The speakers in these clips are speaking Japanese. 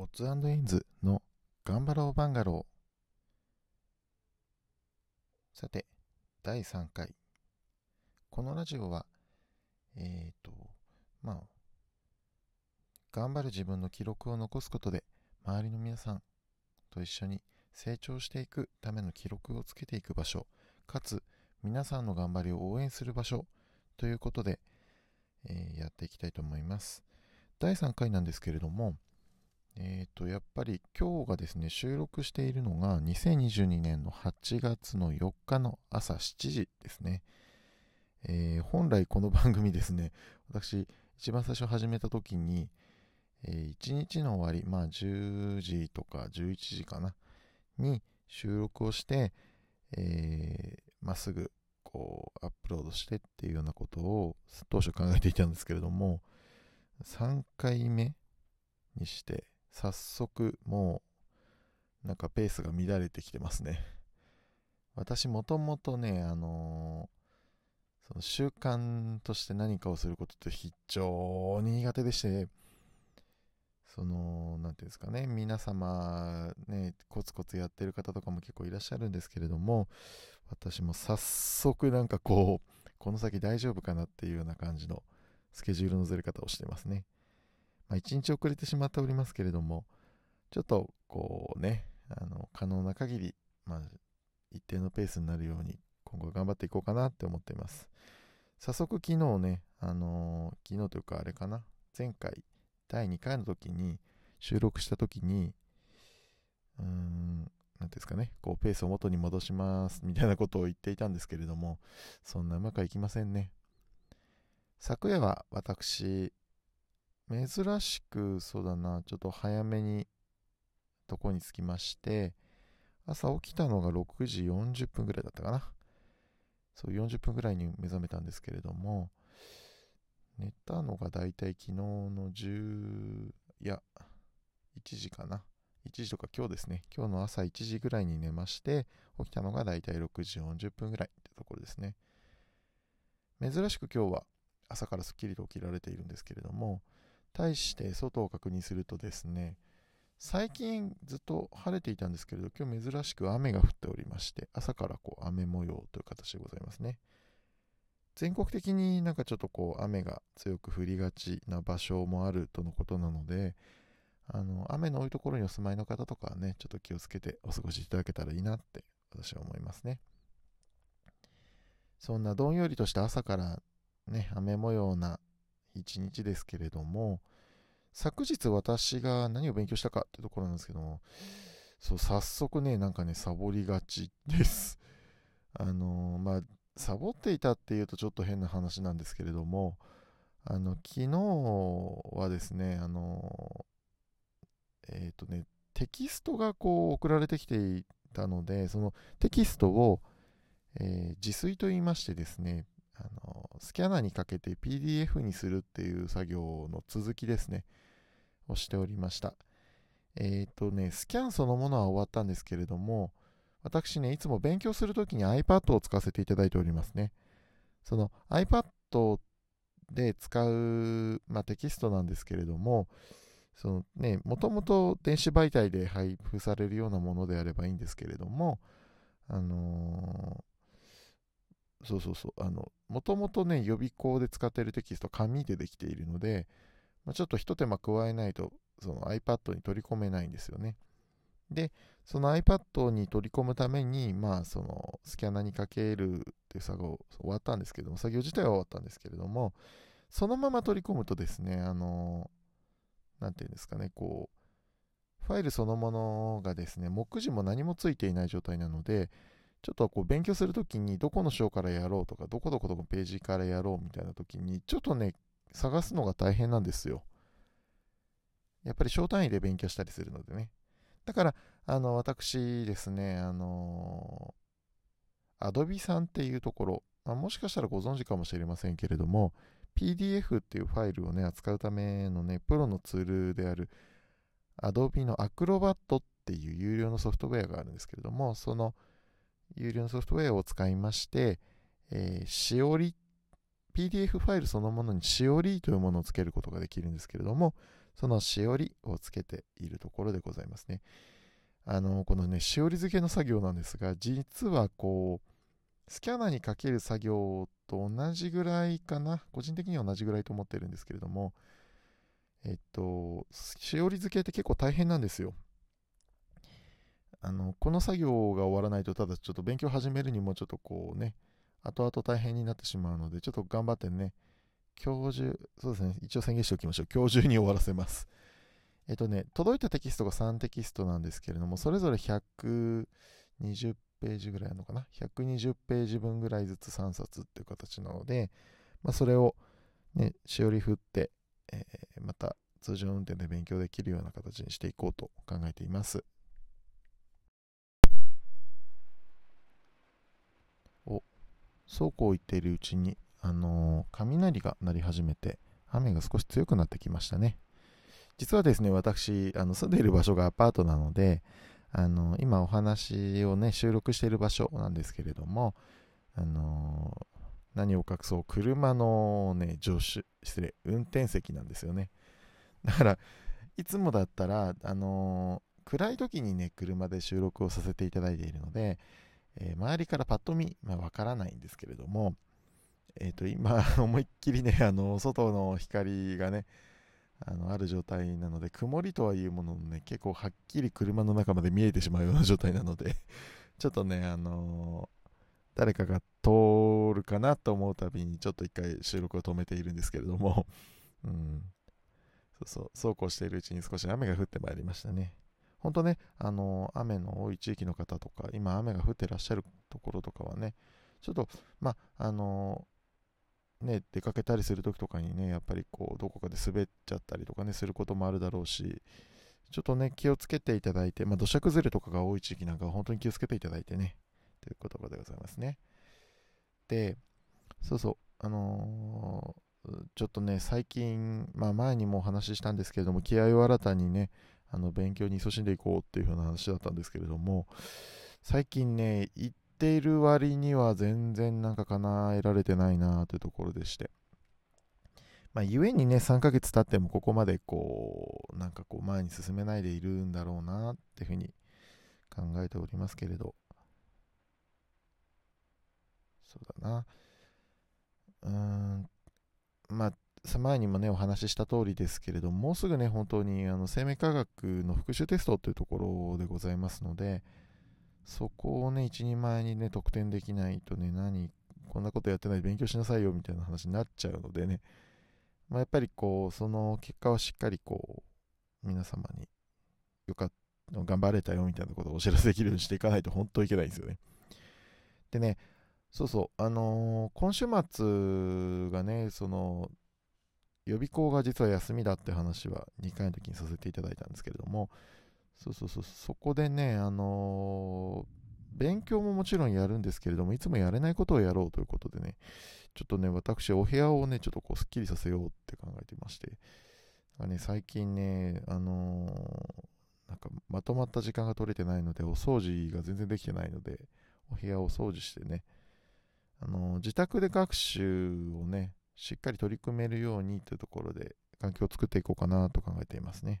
オッズエンズの頑張ろうバンガロー。さて、第3回。このラジオは、えっ、ー、と、まあ、頑張る自分の記録を残すことで、周りの皆さんと一緒に成長していくための記録をつけていく場所、かつ、皆さんの頑張りを応援する場所ということで、えー、やっていきたいと思います。第3回なんですけれども、えっ、ー、と、やっぱり今日がですね、収録しているのが2022年の8月の4日の朝7時ですね。えー、本来この番組ですね、私、一番最初始めた時に、えー、1日の終わり、まあ10時とか11時かな、に収録をして、えー、まあ、すぐこうアップロードしてっていうようなことを当初考えていたんですけれども、3回目にして、早速もうなんかペースが乱れてきてますね。私もともとね、あのー、その習慣として何かをすることって非常に苦手でして、その、なんていうんですかね、皆様、ね、コツコツやってる方とかも結構いらっしゃるんですけれども、私も早速なんかこう、この先大丈夫かなっていうような感じのスケジュールのずれ方をしてますね。まあ、1日遅れてしまっておりますけれども、ちょっとこうね、あの可能な限り、まあ、一定のペースになるように、今後頑張っていこうかなって思っています。早速昨日ね、あのー、昨日というかあれかな、前回、第2回の時に、収録した時に、うーん、なんですかね、こうペースを元に戻しますみたいなことを言っていたんですけれども、そんなうまくいきませんね。昨夜は私、珍しく、そうだな、ちょっと早めにとこに着きまして、朝起きたのが6時40分ぐらいだったかな。そう、40分ぐらいに目覚めたんですけれども、寝たのがだいたい昨日の10、いや、1時かな。1時とか今日ですね。今日の朝1時ぐらいに寝まして、起きたのがだいたい6時40分ぐらいってところですね。珍しく今日は朝からすっきりと起きられているんですけれども、対して外を確認するとですね、最近ずっと晴れていたんですけれど、今日珍しく雨が降っておりまして、朝からこう雨模様という形でございますね。全国的になんかちょっとこう雨が強く降りがちな場所もあるとのことなので、あの雨の多いところにお住まいの方とかはね、ちょっと気をつけてお過ごしいただけたらいいなって私は思いますね。そんなどんよりとした朝からね、雨模様な一日ですけれども、昨日私が何を勉強したかってところなんですけども、そう、早速ね、なんかね、サボりがちです。あのー、まあ、サボっていたっていうとちょっと変な話なんですけれども、あの、昨日はですね、あのー、えっ、ー、とね、テキストがこう送られてきていたので、そのテキストを、え自炊と言いましてですね、スキャナにかけて PDF にするっていう作業の続きですね、をしておりました。えっ、ー、とね、スキャンそのものは終わったんですけれども、私ね、いつも勉強するときに iPad を使わせていただいておりますね。その iPad で使う、まあ、テキストなんですけれども、そのね、もともと電子媒体で配布されるようなものであればいいんですけれども、あのそうそうそう。あの、もともとね、予備校で使っているテキスト、紙でできているので、まあ、ちょっと一手間加えないと、その iPad に取り込めないんですよね。で、その iPad に取り込むために、まあ、そのスキャナにかけるっていう作業終わったんですけども、作業自体は終わったんですけれども、そのまま取り込むとですね、あの、なんていうんですかね、こう、ファイルそのものがですね、目次も何もついていない状態なので、ちょっとこう勉強するときにどこの章からやろうとか、どこどこどこページからやろうみたいなときに、ちょっとね、探すのが大変なんですよ。やっぱり小単位で勉強したりするのでね。だから、あの、私ですね、あの、Adobe さんっていうところ、まあ、もしかしたらご存知かもしれませんけれども、PDF っていうファイルをね、扱うためのね、プロのツールである Adobe の Acrobat っていう有料のソフトウェアがあるんですけれども、その有料のソフトウェアを使いまして、えー、しおり、PDF ファイルそのものにしおりというものをつけることができるんですけれども、そのしおりをつけているところでございますね。あの、このね、しおり付けの作業なんですが、実はこう、スキャナーにかける作業と同じぐらいかな、個人的には同じぐらいと思ってるんですけれども、えっと、しおり付けって結構大変なんですよ。あの、この作業が終わらないと、ただちょっと勉強始めるにもちょっとこうね、後々大変になってしまうので、ちょっと頑張ってね、今日中、そうですね、一応宣言しておきましょう。今日中に終わらせます。えっとね、届いたテキストが3テキストなんですけれども、それぞれ120ページぐらいあるのかな ?120 ページ分ぐらいずつ3冊っていう形なので、まあ、それを、ね、しおり振って、えー、また通常運転で勉強できるような形にしていこうと考えています。そうこう言っているうちに、あの、雷が鳴り始めて、雨が少し強くなってきましたね。実はですね、私、あの住んでいる場所がアパートなので、あの今お話をね、収録している場所なんですけれども、あの何を隠そう、車のね、助手、失礼、運転席なんですよね。だから、いつもだったら、あの暗い時にね、車で収録をさせていただいているので、えー、周りからパッと見、まあ、わからないんですけれども、えっ、ー、と、今、思いっきりね、あの、外の光がね、あの、ある状態なので、曇りとはいうもののね、結構はっきり車の中まで見えてしまうような状態なので ちょっとね、あのー、誰かが通るかなと思うたびに、ちょっと一回収録を止めているんですけれどもうん、そうそう、そうこうしているうちに少し雨が降ってまいりましたね。本当ね、あの、雨の多い地域の方とか、今雨が降ってらっしゃるところとかはね、ちょっと、まあ、あのね、出かけたりするときとかにね、やっぱりこう、どこかで滑っちゃったりとかね、することもあるだろうし、ちょっとね、気をつけていただいて、まあ、土砂崩れとかが多い地域なんかは本当に気をつけていただいてね、ということでございますね。で、そうそう、あのー、ちょっとね、最近、まあ前にもお話ししたんですけれども、気合を新たにね、あの勉強に勤しんでいこうっていう風な話だったんですけれども、最近ね、行っている割には全然なんか叶えられてないなというところでして。まあ、故にね、3ヶ月経ってもここまでこう、なんかこう前に進めないでいるんだろうなっていうふうに考えておりますけれど。そうだな。うーん、まあ、前にもね、お話しした通りですけれども、もうすぐね、本当にあの生命科学の復習テストというところでございますので、そこをね、一人前にね、得点できないとね、何、こんなことやってないで勉強しなさいよみたいな話になっちゃうのでね、まあ、やっぱりこう、その結果はしっかりこう、皆様によかった、頑張れたよみたいなことをお知らせできるようにしていかないと本当いけないんですよね。でね、そうそう、あのー、今週末がね、その、予備校が実は休みだって話は2回の時にさせていただいたんですけれども、そうそうそう、そこでね、あのー、勉強ももちろんやるんですけれども、いつもやれないことをやろうということでね、ちょっとね、私、お部屋をね、ちょっとこう、すっきりさせようって考えてまして、なんかね、最近ね、あのー、なんか、まとまった時間が取れてないので、お掃除が全然できてないので、お部屋を掃除してね、あの、自宅で学習をね、しっかり取り組めるようにというところで、環境を作っていこうかなと考えていますね。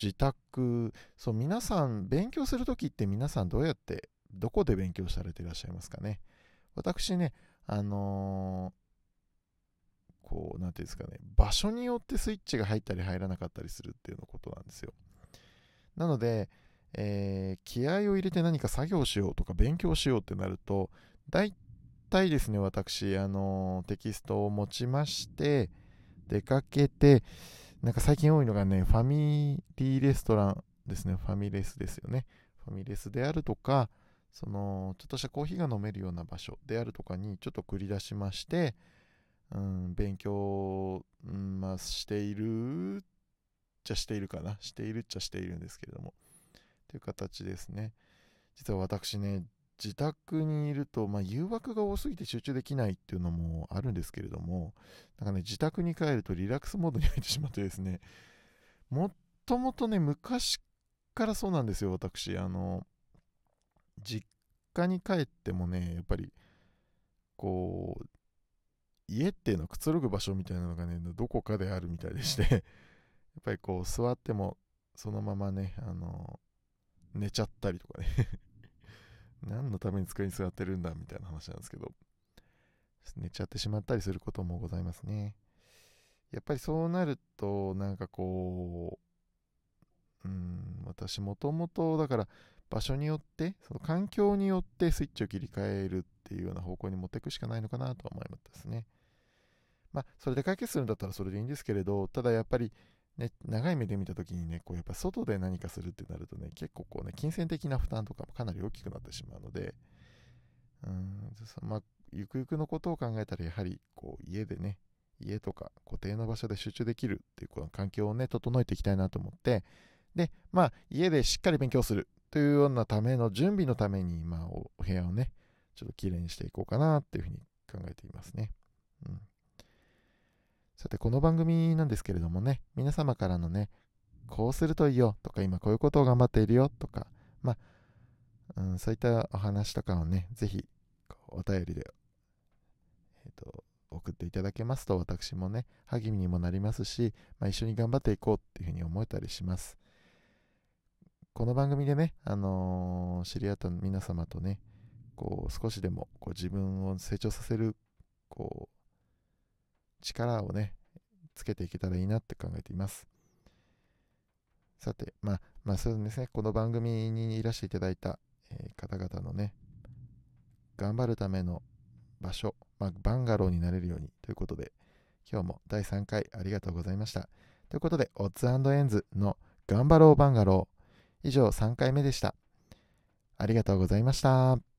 自宅、そう、皆さん、勉強するときって皆さんどうやって、どこで勉強されていらっしゃいますかね。私ね、あのー、こう、なんていうんですかね、場所によってスイッチが入ったり入らなかったりするっていうのことなんですよ。なので、えー、気合を入れて何か作業しようとか勉強しようってなると、大体ですね、私、あのー、テキストを持ちまして、出かけて、なんか最近多いのがね、ファミリーレストランですね。ファミレスですよね。ファミレスであるとか、その、ちょっとしたコーヒーが飲めるような場所であるとかにちょっと繰り出しまして、うん、勉強、うん、まあ、しているっちゃしているかな。しているっちゃしているんですけれども。という形ですね。実は私ね、自宅にいると、まあ、誘惑が多すぎて集中できないっていうのもあるんですけれども、なんかね、自宅に帰るとリラックスモードに入ってしまってですね、もっともとね、昔からそうなんですよ、私。あの、実家に帰ってもね、やっぱり、こう、家っていうのはくつろぐ場所みたいなのがね、どこかであるみたいでしてやっぱりこう、座ってもそのままね、あの、寝ちゃったりとかね何のために机に座ってるんだみたいな話なんですけど、寝ちゃってしまったりすることもございますね。やっぱりそうなると、なんかこう、うん、私もともと、だから場所によって、その環境によってスイッチを切り替えるっていうような方向に持っていくしかないのかなとは思いますね。まあ、それで解決するんだったらそれでいいんですけれど、ただやっぱり、ね、長い目で見たときにね、こうやっぱ外で何かするってなるとね、結構こうね、金銭的な負担とかもかなり大きくなってしまうので、うん、まあ、ゆくゆくのことを考えたら、やはりこう家でね、家とか固定の場所で集中できるっていうこの環境をね、整えていきたいなと思って、で、まあ、家でしっかり勉強するというようなための準備のために、まあ、お部屋をね、ちょっときれいにしていこうかなっていうふうに考えていますね。うん。さて、この番組なんですけれどもね、皆様からのね、こうするといいよとか、今こういうことを頑張っているよとか、まあ、うん、そういったお話とかをね、ぜひ、お便りで、えっ、ー、と、送っていただけますと、私もね、励みにもなりますし、まあ、一緒に頑張っていこうっていうふうに思えたりします。この番組でね、あのー、知り合った皆様とね、こう、少しでもこう自分を成長させる、こう、力をね、つけていけたらいいなって考えています。さて、まあ、まあそうですね、この番組にいらしていただいた、えー、方々のね、頑張るための場所、まあ、バンガローになれるようにということで、今日も第3回ありがとうございました。ということで、オッズエンズの頑張ろうバンガロー、以上3回目でした。ありがとうございました。